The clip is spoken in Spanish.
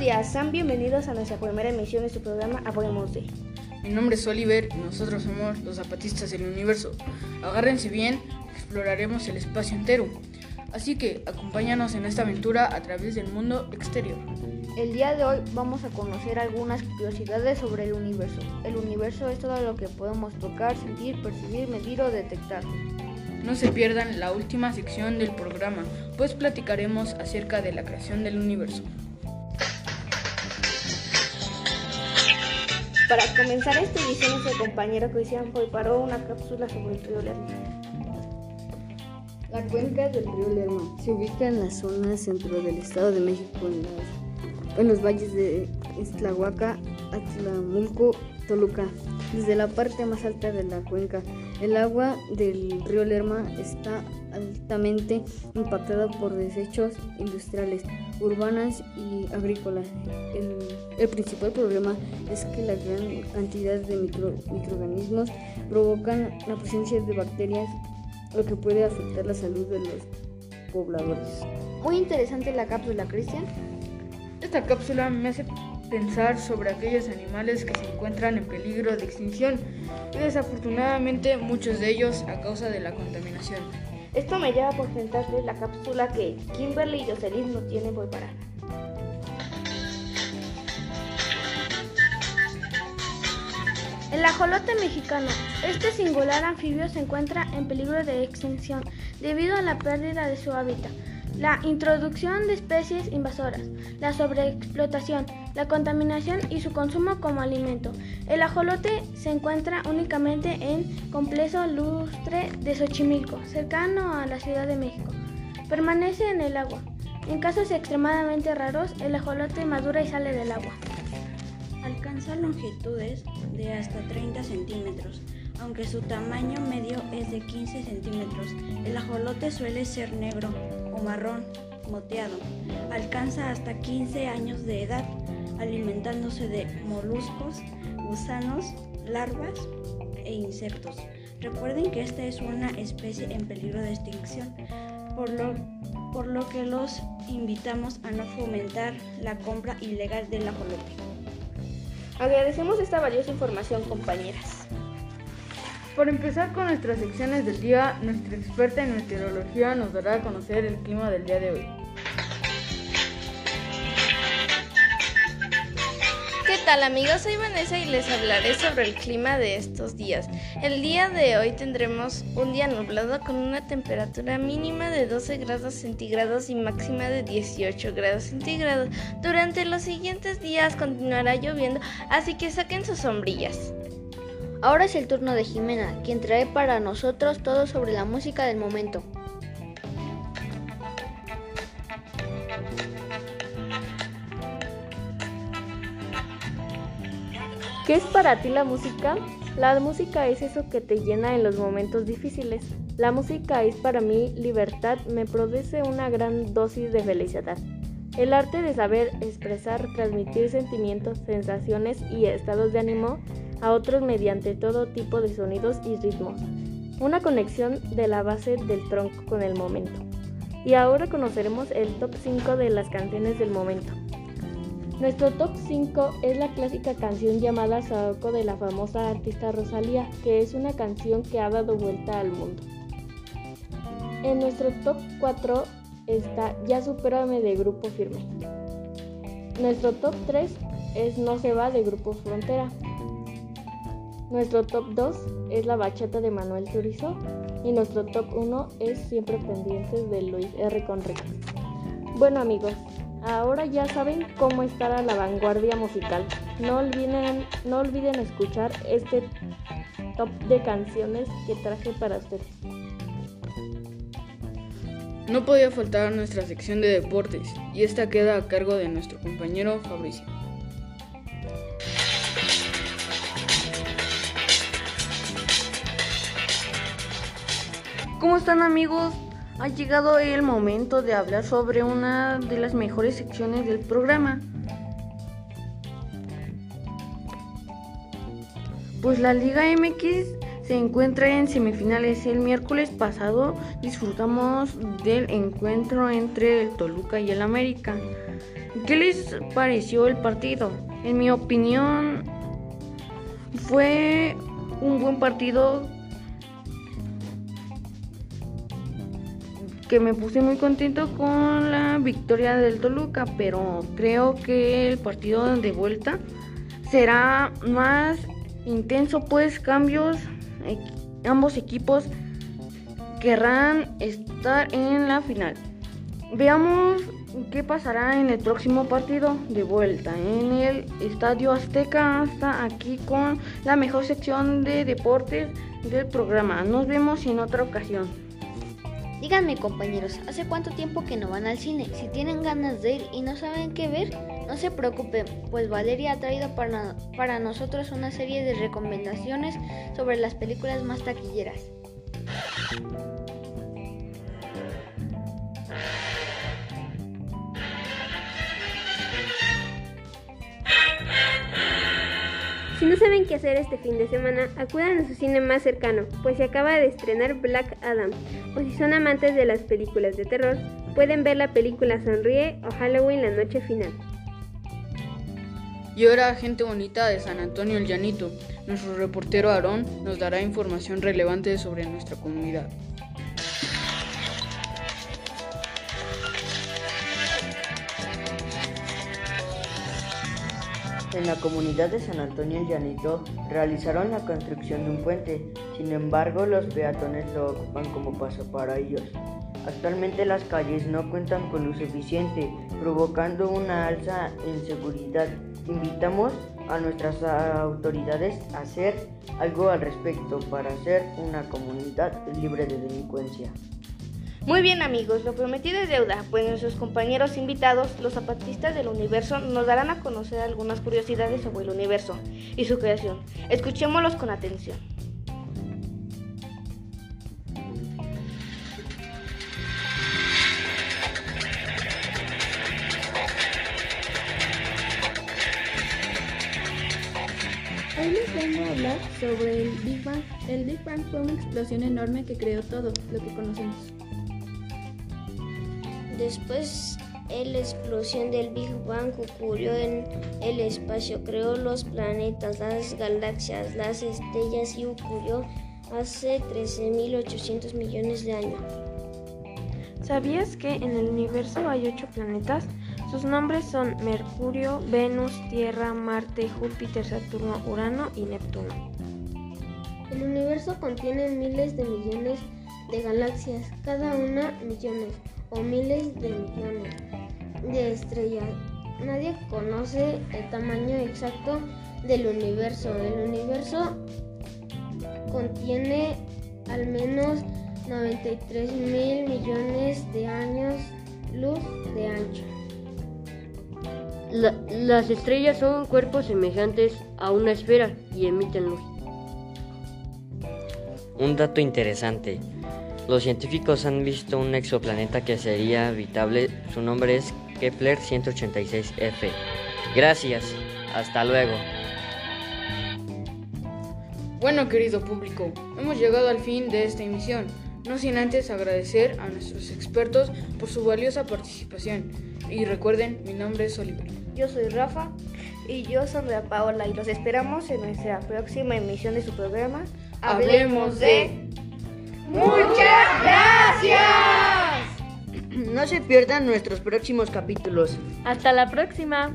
días, sean bienvenidos a nuestra primera emisión de su programa Hablemos de. Mi nombre es Oliver y nosotros somos los zapatistas del universo. Agárrense bien, exploraremos el espacio entero. Así que acompáñanos en esta aventura a través del mundo exterior. El día de hoy vamos a conocer algunas curiosidades sobre el universo. El universo es todo lo que podemos tocar, sentir, percibir, medir o detectar. No se pierdan la última sección del programa, pues platicaremos acerca de la creación del universo. Para comenzar esta edición, nuestro compañero Cristian preparó una cápsula sobre el río Lerma. La cuenca del río Lerma se ubica en la zona centro del Estado de México, en, en los valles de Iztlahuaca, Atlamulco, Toluca. Desde la parte más alta de la cuenca, el agua del río Lerma está altamente impactada por desechos industriales, urbanas y agrícolas. El, el principal problema es que la gran cantidad de micro, microorganismos provocan la presencia de bacterias, lo que puede afectar la salud de los pobladores. Muy interesante la cápsula, Cristian. Esta cápsula me hace pensar sobre aquellos animales que se encuentran en peligro de extinción y desafortunadamente muchos de ellos a causa de la contaminación. Esto me lleva a presentarles la cápsula que Kimberly y Jocelyn no tienen preparada. El ajolote mexicano. Este singular anfibio se encuentra en peligro de extinción debido a la pérdida de su hábitat, la introducción de especies invasoras, la sobreexplotación, la contaminación y su consumo como alimento. El ajolote se encuentra únicamente en Complejo Lustre de Xochimilco, cercano a la Ciudad de México. Permanece en el agua. En casos extremadamente raros, el ajolote madura y sale del agua. Alcanza longitudes de hasta 30 centímetros, aunque su tamaño medio es de 15 centímetros. El ajolote suele ser negro o marrón moteado. Alcanza hasta 15 años de edad, alimentándose de moluscos, gusanos, larvas e insectos. Recuerden que esta es una especie en peligro de extinción, por lo, por lo que los invitamos a no fomentar la compra ilegal del ajolote. Agradecemos esta valiosa información, compañeras. Por empezar con nuestras secciones del día, nuestra experta en meteorología nos dará a conocer el clima del día de hoy. ¿Qué tal amigos? Soy Vanessa y les hablaré sobre el clima de estos días. El día de hoy tendremos un día nublado con una temperatura mínima de 12 grados centígrados y máxima de 18 grados centígrados. Durante los siguientes días continuará lloviendo, así que saquen sus sombrillas. Ahora es el turno de Jimena, quien trae para nosotros todo sobre la música del momento. ¿Qué es para ti la música? La música es eso que te llena en los momentos difíciles. La música es para mí libertad, me produce una gran dosis de felicidad. El arte de saber expresar, transmitir sentimientos, sensaciones y estados de ánimo a otros mediante todo tipo de sonidos y ritmos. Una conexión de la base del tronco con el momento. Y ahora conoceremos el top 5 de las canciones del momento. Nuestro top 5 es la clásica canción llamada Saoko de la famosa artista Rosalía, que es una canción que ha dado vuelta al mundo. En nuestro top 4 está Ya Supérame de Grupo Firme. Nuestro top 3 es No se va de Grupo Frontera. Nuestro top 2 es La Bachata de Manuel Turizo. Y nuestro top 1 es Siempre Pendientes de Luis R. Conrique. Bueno amigos, ahora ya saben cómo estar a la vanguardia musical. No olviden, no olviden escuchar este top de canciones que traje para ustedes. No podía faltar nuestra sección de deportes y esta queda a cargo de nuestro compañero Fabricio. ¿Cómo están amigos? Ha llegado el momento de hablar sobre una de las mejores secciones del programa. Pues la Liga MX se encuentra en semifinales. El miércoles pasado disfrutamos del encuentro entre el Toluca y el América. ¿Qué les pareció el partido? En mi opinión, fue un buen partido que me puse muy contento con la victoria del Toluca, pero creo que el partido de vuelta será más intenso, pues cambios, ambos equipos querrán estar en la final. Veamos qué pasará en el próximo partido de vuelta en el Estadio Azteca hasta aquí con la mejor sección de deportes del programa. Nos vemos en otra ocasión. Díganme compañeros, ¿hace cuánto tiempo que no van al cine? Si tienen ganas de ir y no saben qué ver, no se preocupen, pues Valeria ha traído para, para nosotros una serie de recomendaciones sobre las películas más taquilleras. Si no saben qué hacer este fin de semana, acudan a su cine más cercano, pues se acaba de estrenar Black Adam. O si son amantes de las películas de terror, pueden ver la película Sonríe o Halloween la noche final. Y ahora, gente bonita de San Antonio el Llanito, nuestro reportero Aarón nos dará información relevante sobre nuestra comunidad. En la comunidad de San Antonio el Llanito realizaron la construcción de un puente, sin embargo los peatones lo ocupan como paso para ellos. Actualmente las calles no cuentan con luz suficiente, provocando una alza en seguridad. Invitamos a nuestras autoridades a hacer algo al respecto para ser una comunidad libre de delincuencia. Muy bien amigos, lo prometido es deuda, pues nuestros compañeros invitados, los zapatistas del universo, nos darán a conocer algunas curiosidades sobre el universo y su creación. Escuchémoslos con atención. Hoy les vengo a hablar sobre el Big Bang. El Big Bang fue una explosión enorme que creó todo lo que conocemos. Después la explosión del Big Bang ocurrió en el espacio, creó los planetas, las galaxias, las estrellas y ocurrió hace 13.800 millones de años. ¿Sabías que en el universo hay ocho planetas? Sus nombres son Mercurio, Venus, Tierra, Marte, Júpiter, Saturno, Urano y Neptuno. El universo contiene miles de millones de galaxias, cada una millones o miles de millones de estrellas. Nadie conoce el tamaño exacto del universo. El universo contiene al menos 93 mil millones de años luz de ancho. las estrellas son cuerpos semejantes a una esfera y emiten luz. Un dato interesante. Los científicos han visto un exoplaneta que sería habitable. Su nombre es Kepler 186f. Gracias. Hasta luego. Bueno, querido público, hemos llegado al fin de esta emisión. No sin antes agradecer a nuestros expertos por su valiosa participación. Y recuerden, mi nombre es Oliver. Yo soy Rafa. Y yo soy Paola y los esperamos en nuestra próxima emisión de su programa. Hablemos de... Muchas gracias. No se pierdan nuestros próximos capítulos. Hasta la próxima.